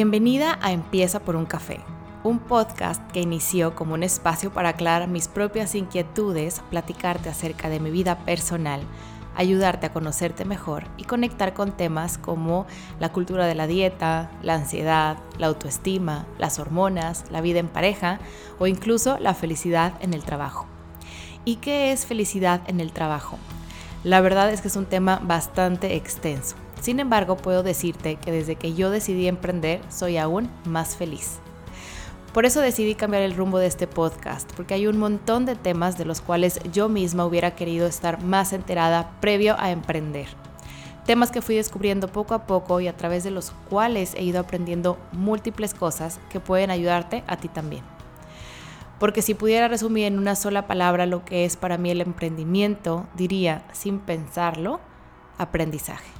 Bienvenida a Empieza por un café, un podcast que inició como un espacio para aclarar mis propias inquietudes, platicarte acerca de mi vida personal, ayudarte a conocerte mejor y conectar con temas como la cultura de la dieta, la ansiedad, la autoestima, las hormonas, la vida en pareja o incluso la felicidad en el trabajo. ¿Y qué es felicidad en el trabajo? La verdad es que es un tema bastante extenso sin embargo, puedo decirte que desde que yo decidí emprender, soy aún más feliz. Por eso decidí cambiar el rumbo de este podcast, porque hay un montón de temas de los cuales yo misma hubiera querido estar más enterada previo a emprender. Temas que fui descubriendo poco a poco y a través de los cuales he ido aprendiendo múltiples cosas que pueden ayudarte a ti también. Porque si pudiera resumir en una sola palabra lo que es para mí el emprendimiento, diría, sin pensarlo, aprendizaje.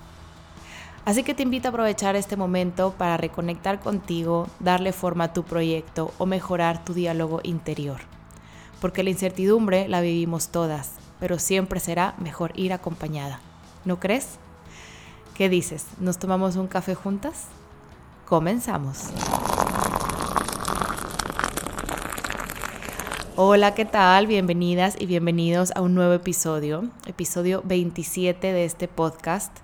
Así que te invito a aprovechar este momento para reconectar contigo, darle forma a tu proyecto o mejorar tu diálogo interior. Porque la incertidumbre la vivimos todas, pero siempre será mejor ir acompañada. ¿No crees? ¿Qué dices? ¿Nos tomamos un café juntas? Comenzamos. Hola, ¿qué tal? Bienvenidas y bienvenidos a un nuevo episodio, episodio 27 de este podcast.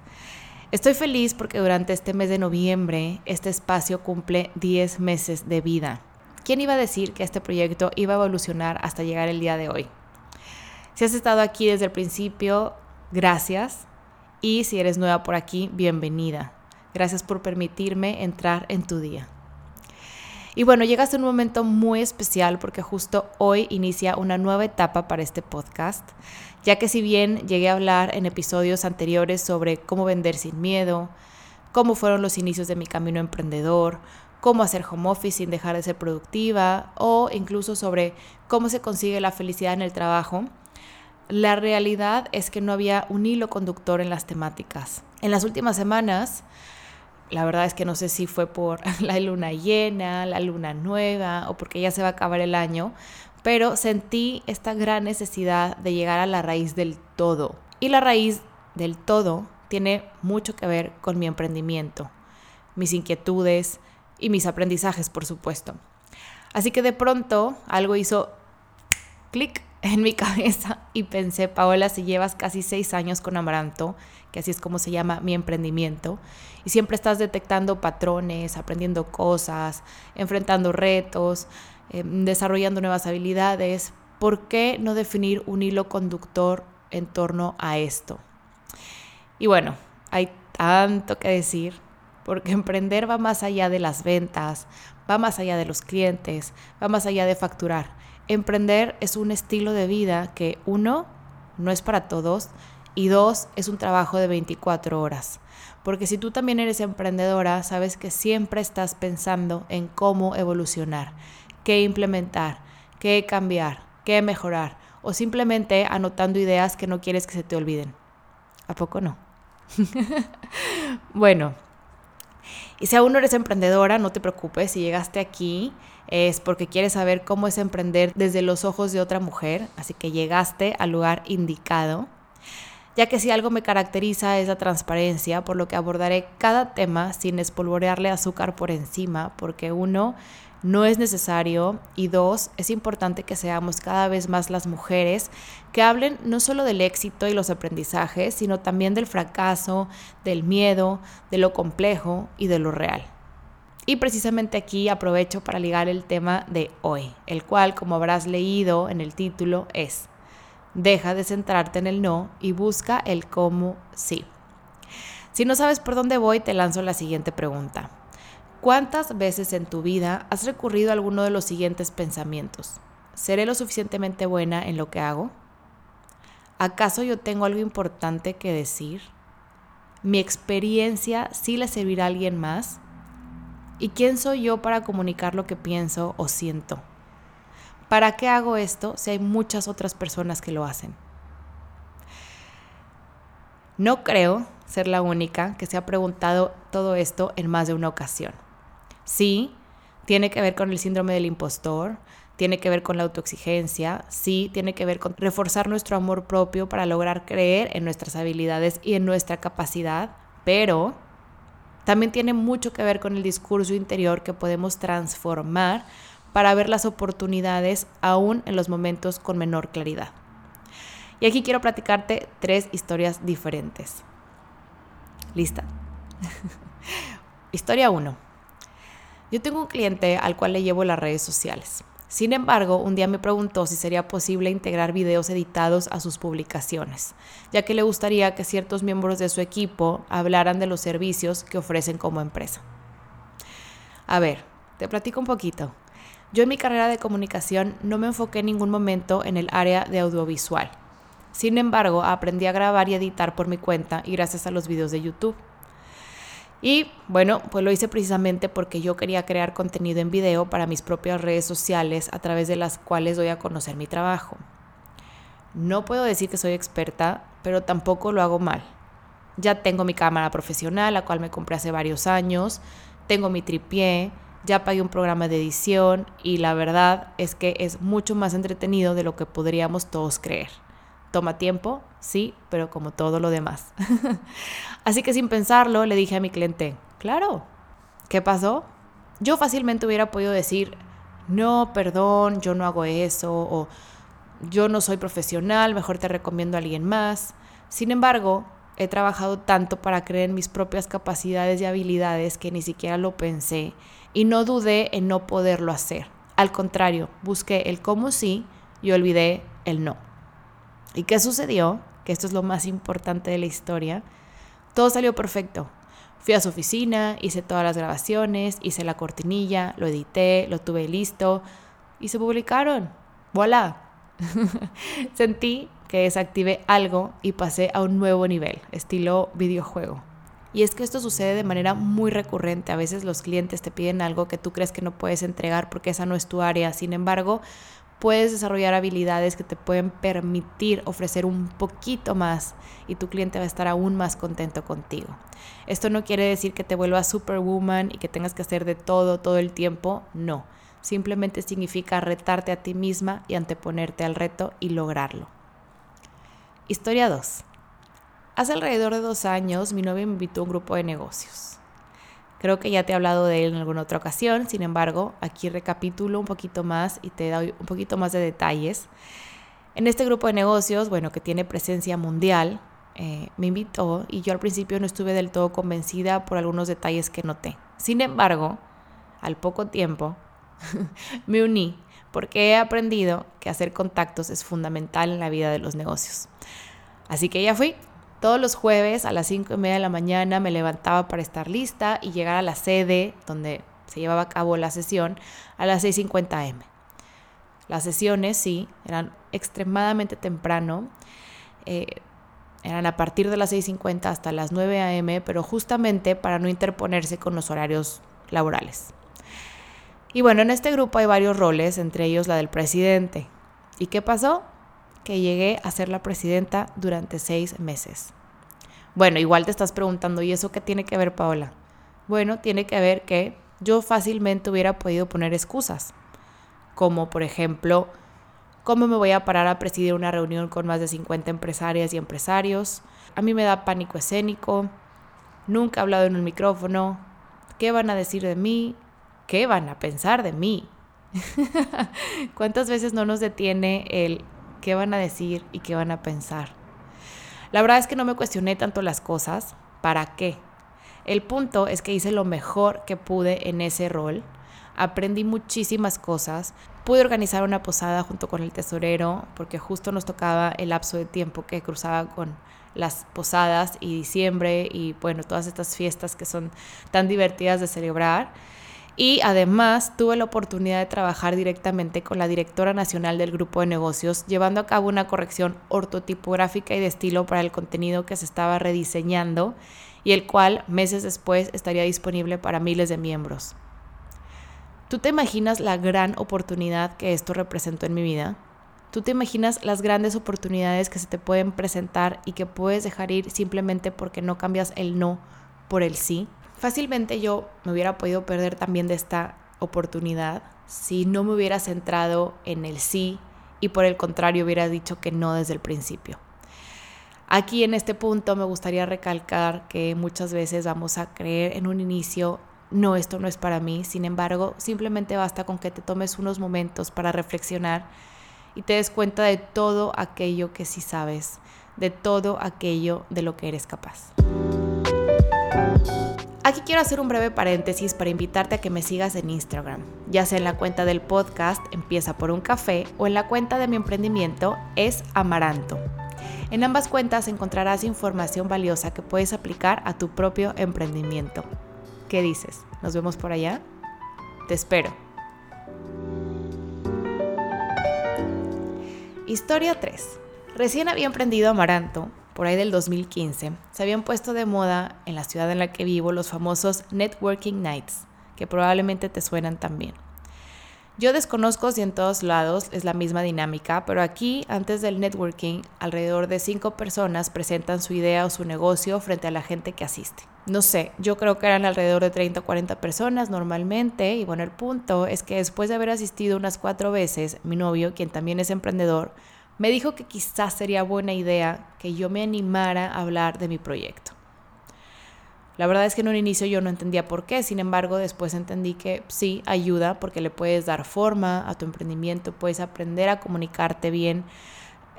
Estoy feliz porque durante este mes de noviembre este espacio cumple 10 meses de vida. ¿Quién iba a decir que este proyecto iba a evolucionar hasta llegar el día de hoy? Si has estado aquí desde el principio, gracias. Y si eres nueva por aquí, bienvenida. Gracias por permitirme entrar en tu día. Y bueno, llegaste a un momento muy especial porque justo hoy inicia una nueva etapa para este podcast ya que si bien llegué a hablar en episodios anteriores sobre cómo vender sin miedo, cómo fueron los inicios de mi camino emprendedor, cómo hacer home office sin dejar de ser productiva o incluso sobre cómo se consigue la felicidad en el trabajo, la realidad es que no había un hilo conductor en las temáticas. En las últimas semanas, la verdad es que no sé si fue por la luna llena, la luna nueva o porque ya se va a acabar el año, pero sentí esta gran necesidad de llegar a la raíz del todo. Y la raíz del todo tiene mucho que ver con mi emprendimiento, mis inquietudes y mis aprendizajes, por supuesto. Así que de pronto algo hizo clic en mi cabeza y pensé, Paola, si llevas casi seis años con Amaranto, que así es como se llama mi emprendimiento, y siempre estás detectando patrones, aprendiendo cosas, enfrentando retos, Em, desarrollando nuevas habilidades, ¿por qué no definir un hilo conductor en torno a esto? Y bueno, hay tanto que decir, porque emprender va más allá de las ventas, va más allá de los clientes, va más allá de facturar. Emprender es un estilo de vida que uno, no es para todos, y dos, es un trabajo de 24 horas. Porque si tú también eres emprendedora, sabes que siempre estás pensando en cómo evolucionar, qué implementar, qué cambiar, qué mejorar, o simplemente anotando ideas que no quieres que se te olviden. ¿A poco no? bueno, y si aún no eres emprendedora, no te preocupes, si llegaste aquí es porque quieres saber cómo es emprender desde los ojos de otra mujer, así que llegaste al lugar indicado. Ya que si algo me caracteriza es la transparencia, por lo que abordaré cada tema sin espolvorearle azúcar por encima, porque uno, no es necesario y dos, es importante que seamos cada vez más las mujeres que hablen no solo del éxito y los aprendizajes, sino también del fracaso, del miedo, de lo complejo y de lo real. Y precisamente aquí aprovecho para ligar el tema de hoy, el cual, como habrás leído en el título, es Deja de centrarte en el no y busca el cómo sí. Si no sabes por dónde voy, te lanzo la siguiente pregunta. ¿Cuántas veces en tu vida has recurrido a alguno de los siguientes pensamientos? ¿Seré lo suficientemente buena en lo que hago? ¿Acaso yo tengo algo importante que decir? ¿Mi experiencia sí le servirá a alguien más? ¿Y quién soy yo para comunicar lo que pienso o siento? ¿Para qué hago esto si hay muchas otras personas que lo hacen? No creo ser la única que se ha preguntado todo esto en más de una ocasión. Sí, tiene que ver con el síndrome del impostor, tiene que ver con la autoexigencia, sí, tiene que ver con reforzar nuestro amor propio para lograr creer en nuestras habilidades y en nuestra capacidad, pero También tiene mucho que ver con el discurso interior que podemos transformar para ver las oportunidades aún en los momentos con menor claridad. Y aquí quiero platicarte tres historias diferentes. ¿Lista? Historia 1. Yo tengo un cliente al cual le llevo las redes sociales. Sin embargo, un día me preguntó si sería posible integrar videos editados a sus publicaciones, ya que le gustaría que ciertos miembros de su equipo hablaran de los servicios que ofrecen como empresa. A ver, te platico un poquito. Yo en mi carrera de comunicación no me enfoqué en ningún momento en el área de audiovisual. Sin embargo, aprendí a grabar y editar por mi cuenta y gracias a los videos de YouTube. Y bueno, pues lo hice precisamente porque yo quería crear contenido en video para mis propias redes sociales a través de las cuales doy a conocer mi trabajo. No puedo decir que soy experta, pero tampoco lo hago mal. Ya tengo mi cámara profesional, la cual me compré hace varios años, tengo mi tripié, ya pagué un programa de edición y la verdad es que es mucho más entretenido de lo que podríamos todos creer. Toma tiempo, sí, pero como todo lo demás. Así que sin pensarlo, le dije a mi cliente, claro, ¿qué pasó? Yo fácilmente hubiera podido decir, no, perdón, yo no hago eso, o yo no soy profesional, mejor te recomiendo a alguien más. Sin embargo, he trabajado tanto para creer en mis propias capacidades y habilidades que ni siquiera lo pensé y no dudé en no poderlo hacer. Al contrario, busqué el cómo sí y olvidé el no. ¿Y qué sucedió? Que esto es lo más importante de la historia. Todo salió perfecto. Fui a su oficina, hice todas las grabaciones, hice la cortinilla, lo edité, lo tuve listo y se publicaron. ¡Voilà! Sentí que desactivé algo y pasé a un nuevo nivel, estilo videojuego. Y es que esto sucede de manera muy recurrente. A veces los clientes te piden algo que tú crees que no puedes entregar porque esa no es tu área. Sin embargo, puedes desarrollar habilidades que te pueden permitir ofrecer un poquito más y tu cliente va a estar aún más contento contigo. Esto no quiere decir que te vuelvas superwoman y que tengas que hacer de todo todo el tiempo, no. Simplemente significa retarte a ti misma y anteponerte al reto y lograrlo. Historia 2. Hace alrededor de dos años mi novia me invitó a un grupo de negocios. Creo que ya te he hablado de él en alguna otra ocasión, sin embargo, aquí recapitulo un poquito más y te doy un poquito más de detalles. En este grupo de negocios, bueno, que tiene presencia mundial, eh, me invitó y yo al principio no estuve del todo convencida por algunos detalles que noté. Sin embargo, al poco tiempo me uní porque he aprendido que hacer contactos es fundamental en la vida de los negocios. Así que ya fui, todos los jueves a las 5 y media de la mañana me levantaba para estar lista y llegar a la sede donde se llevaba a cabo la sesión a las 6.50 am. Las sesiones, sí, eran extremadamente temprano. Eh, eran a partir de las 6.50 hasta las 9 a.m., pero justamente para no interponerse con los horarios laborales. Y bueno, en este grupo hay varios roles, entre ellos la del presidente. ¿Y qué pasó? Que llegué a ser la presidenta durante seis meses. Bueno, igual te estás preguntando, ¿y eso qué tiene que ver, Paola? Bueno, tiene que ver que yo fácilmente hubiera podido poner excusas, como por ejemplo, ¿cómo me voy a parar a presidir una reunión con más de 50 empresarias y empresarios? A mí me da pánico escénico, nunca he hablado en un micrófono, ¿qué van a decir de mí? ¿Qué van a pensar de mí? ¿Cuántas veces no nos detiene el qué van a decir y qué van a pensar. La verdad es que no me cuestioné tanto las cosas, ¿para qué? El punto es que hice lo mejor que pude en ese rol, aprendí muchísimas cosas, pude organizar una posada junto con el tesorero, porque justo nos tocaba el lapso de tiempo que cruzaba con las posadas y diciembre y bueno, todas estas fiestas que son tan divertidas de celebrar. Y además tuve la oportunidad de trabajar directamente con la directora nacional del grupo de negocios, llevando a cabo una corrección ortotipográfica y de estilo para el contenido que se estaba rediseñando y el cual meses después estaría disponible para miles de miembros. ¿Tú te imaginas la gran oportunidad que esto representó en mi vida? ¿Tú te imaginas las grandes oportunidades que se te pueden presentar y que puedes dejar ir simplemente porque no cambias el no por el sí? Fácilmente yo me hubiera podido perder también de esta oportunidad si no me hubiera centrado en el sí y por el contrario hubiera dicho que no desde el principio. Aquí en este punto me gustaría recalcar que muchas veces vamos a creer en un inicio, no, esto no es para mí, sin embargo, simplemente basta con que te tomes unos momentos para reflexionar y te des cuenta de todo aquello que sí sabes, de todo aquello de lo que eres capaz. Aquí quiero hacer un breve paréntesis para invitarte a que me sigas en Instagram, ya sea en la cuenta del podcast Empieza por un café o en la cuenta de mi emprendimiento Es Amaranto. En ambas cuentas encontrarás información valiosa que puedes aplicar a tu propio emprendimiento. ¿Qué dices? ¿Nos vemos por allá? Te espero. Historia 3. Recién había emprendido Amaranto por ahí del 2015, se habían puesto de moda en la ciudad en la que vivo los famosos Networking Nights, que probablemente te suenan también. Yo desconozco si en todos lados es la misma dinámica, pero aquí, antes del networking, alrededor de cinco personas presentan su idea o su negocio frente a la gente que asiste. No sé, yo creo que eran alrededor de 30 o 40 personas normalmente, y bueno, el punto es que después de haber asistido unas cuatro veces, mi novio, quien también es emprendedor, me dijo que quizás sería buena idea que yo me animara a hablar de mi proyecto. La verdad es que en un inicio yo no entendía por qué, sin embargo después entendí que sí ayuda porque le puedes dar forma a tu emprendimiento, puedes aprender a comunicarte bien,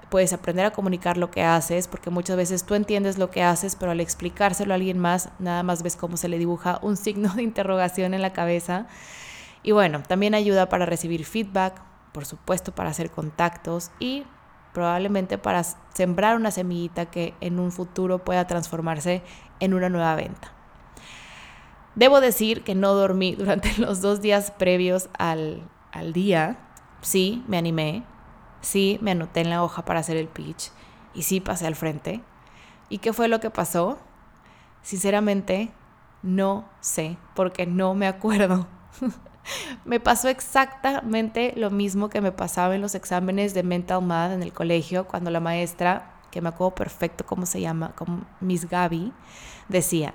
puedes aprender a comunicar lo que haces, porque muchas veces tú entiendes lo que haces, pero al explicárselo a alguien más, nada más ves cómo se le dibuja un signo de interrogación en la cabeza. Y bueno, también ayuda para recibir feedback, por supuesto para hacer contactos y probablemente para sembrar una semillita que en un futuro pueda transformarse en una nueva venta. Debo decir que no dormí durante los dos días previos al, al día. Sí, me animé. Sí, me anoté en la hoja para hacer el pitch. Y sí, pasé al frente. ¿Y qué fue lo que pasó? Sinceramente, no sé, porque no me acuerdo. me pasó exactamente lo mismo que me pasaba en los exámenes de Mental Math en el colegio, cuando la maestra, que me acuerdo perfecto cómo se llama, como Miss Gaby, decía,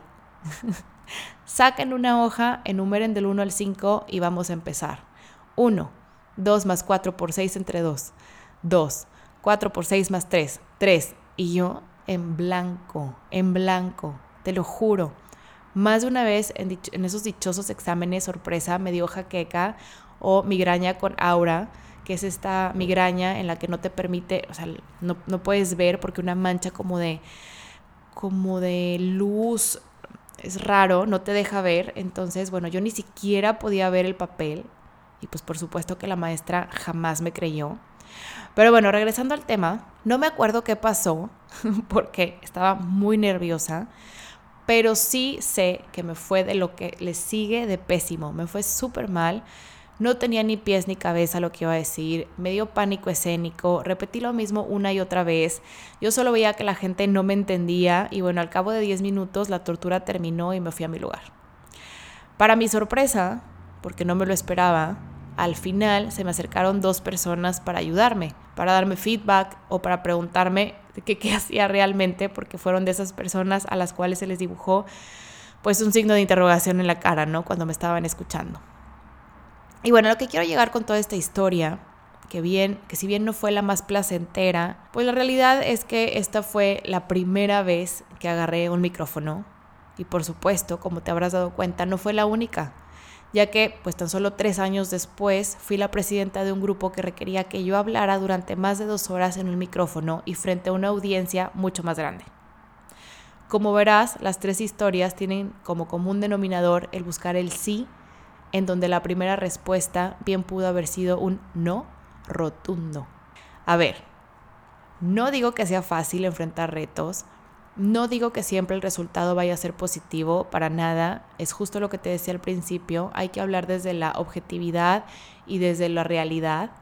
saquen una hoja, enumeren del 1 al 5 y vamos a empezar. 1, 2 más 4 por 6 entre 2, 2, 4 por 6 más 3, 3. Y yo en blanco, en blanco, te lo juro. Más de una vez en, esos dichosos exámenes sorpresa me dio jaqueca o migraña con aura, que es esta migraña en la que no te permite, o sea, no, no puedes ver porque una mancha como de, como de luz es raro, no te deja ver. Entonces, bueno, yo ni siquiera podía ver el papel y pues por supuesto que la maestra jamás me creyó. Pero bueno, regresando al tema, no me acuerdo qué pasó porque estaba muy nerviosa pero sí sé que me fue de lo que le sigue de pésimo, me fue súper mal. No tenía ni pies ni cabeza lo que iba a decir, me dio pánico escénico, repetí lo mismo una y otra vez, yo solo veía que la gente no me entendía y bueno, al cabo de 10 minutos la tortura terminó y me fui a mi lugar. Para mi sorpresa, porque no me lo esperaba, al final se me acercaron dos personas para ayudarme, para darme feedback o para preguntarme qué, qué hacía realmente, porque fueron de esas personas a las cuales se les dibujó pues un signo de interrogación en la cara, ¿no? Cuando me estaban escuchando. Y bueno, lo que quiero llegar con toda esta historia, que bien, que si bien no fue la más placentera, pues la realidad es que esta fue la primera vez que agarré un micrófono. Y por supuesto, como te habrás dado cuenta, no fue la única ya que pues tan solo tres años después fui la presidenta de un grupo que requería que yo hablara durante más de dos horas en un micrófono y frente a una audiencia mucho más grande. Como verás, las tres historias tienen como común denominador el buscar el sí, en donde la primera respuesta bien pudo haber sido un no rotundo. A ver, no digo que sea fácil enfrentar retos, no digo que siempre el resultado vaya a ser positivo, para nada, es justo lo que te decía al principio, hay que hablar desde la objetividad y desde la realidad,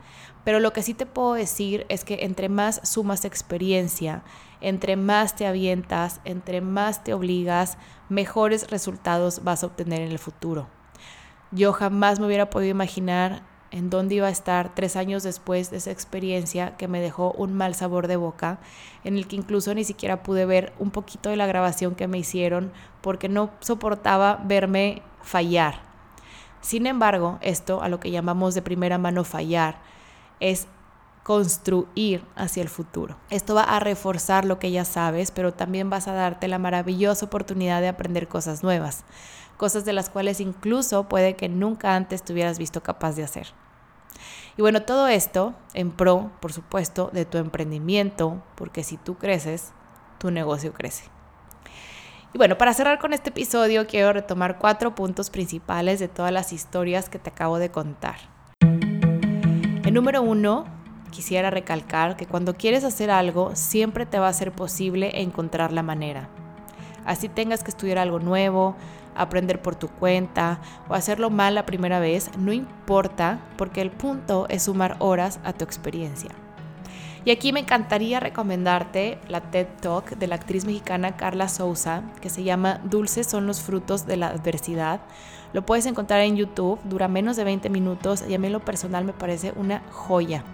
pero lo que sí te puedo decir es que entre más sumas experiencia, entre más te avientas, entre más te obligas, mejores resultados vas a obtener en el futuro. Yo jamás me hubiera podido imaginar en dónde iba a estar tres años después de esa experiencia que me dejó un mal sabor de boca, en el que incluso ni siquiera pude ver un poquito de la grabación que me hicieron porque no soportaba verme fallar. Sin embargo, esto a lo que llamamos de primera mano fallar es construir hacia el futuro. Esto va a reforzar lo que ya sabes, pero también vas a darte la maravillosa oportunidad de aprender cosas nuevas, cosas de las cuales incluso puede que nunca antes te hubieras visto capaz de hacer. Y bueno, todo esto en pro, por supuesto, de tu emprendimiento, porque si tú creces, tu negocio crece. Y bueno, para cerrar con este episodio, quiero retomar cuatro puntos principales de todas las historias que te acabo de contar. El número uno, quisiera recalcar que cuando quieres hacer algo, siempre te va a ser posible encontrar la manera. Así tengas que estudiar algo nuevo, aprender por tu cuenta o hacerlo mal la primera vez, no importa porque el punto es sumar horas a tu experiencia. Y aquí me encantaría recomendarte la TED Talk de la actriz mexicana Carla Souza, que se llama Dulces son los frutos de la adversidad. Lo puedes encontrar en YouTube, dura menos de 20 minutos y a mí en lo personal me parece una joya.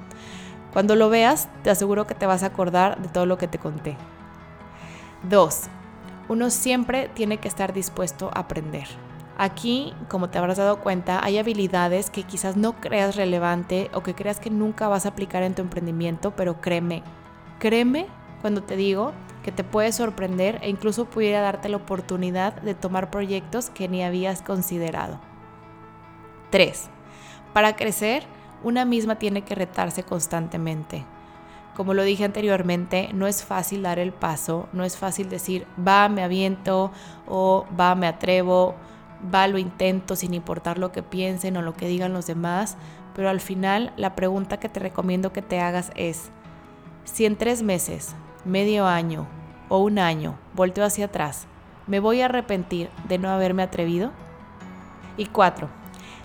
Cuando lo veas, te aseguro que te vas a acordar de todo lo que te conté. 2 uno siempre tiene que estar dispuesto a aprender. Aquí, como te habrás dado cuenta, hay habilidades que quizás no creas relevante o que creas que nunca vas a aplicar en tu emprendimiento, pero créeme, créeme cuando te digo que te puede sorprender e incluso pudiera darte la oportunidad de tomar proyectos que ni habías considerado. 3. Para crecer, una misma tiene que retarse constantemente. Como lo dije anteriormente, no es fácil dar el paso, no es fácil decir, va, me aviento o va, me atrevo, va, lo intento sin importar lo que piensen o lo que digan los demás, pero al final la pregunta que te recomiendo que te hagas es, si en tres meses, medio año o un año volteo hacia atrás, ¿me voy a arrepentir de no haberme atrevido? Y cuatro,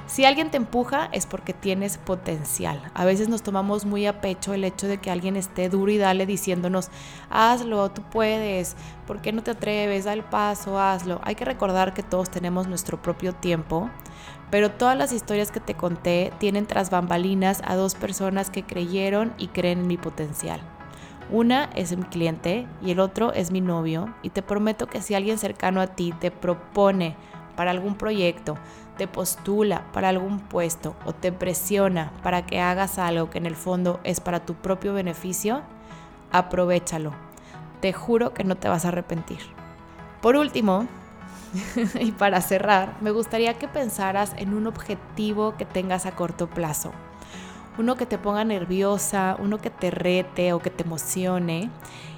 si alguien te empuja es porque tienes potencial. A veces nos tomamos muy a pecho el hecho de que alguien esté duro y dale diciéndonos, hazlo, tú puedes, ¿por qué no te atreves? Da el paso, hazlo. Hay que recordar que todos tenemos nuestro propio tiempo, pero todas las historias que te conté tienen tras bambalinas a dos personas que creyeron y creen en mi potencial. Una es mi cliente y el otro es mi novio y te prometo que si alguien cercano a ti te propone para algún proyecto, te postula para algún puesto o te presiona para que hagas algo que en el fondo es para tu propio beneficio, aprovechalo. Te juro que no te vas a arrepentir. Por último, y para cerrar, me gustaría que pensaras en un objetivo que tengas a corto plazo. Uno que te ponga nerviosa, uno que te rete o que te emocione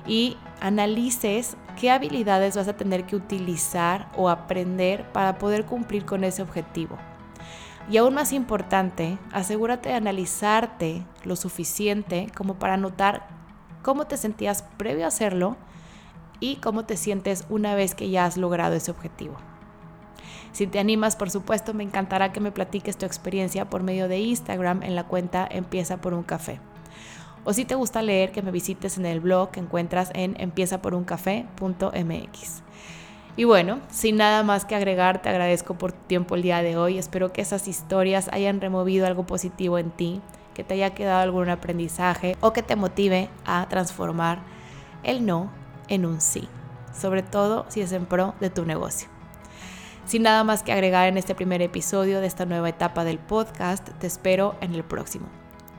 y analices qué habilidades vas a tener que utilizar o aprender para poder cumplir con ese objetivo. Y aún más importante, asegúrate de analizarte lo suficiente como para notar cómo te sentías previo a hacerlo y cómo te sientes una vez que ya has logrado ese objetivo. Si te animas, por supuesto, me encantará que me platiques tu experiencia por medio de Instagram en la cuenta Empieza por un café. O si te gusta leer, que me visites en el blog que encuentras en empiezaporuncafé.mx. Y bueno, sin nada más que agregar, te agradezco por tu tiempo el día de hoy. Espero que esas historias hayan removido algo positivo en ti, que te haya quedado algún aprendizaje o que te motive a transformar el no en un sí, sobre todo si es en pro de tu negocio. Sin nada más que agregar en este primer episodio de esta nueva etapa del podcast, te espero en el próximo.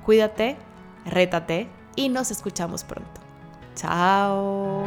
Cuídate rétate y nos escuchamos pronto. Chao.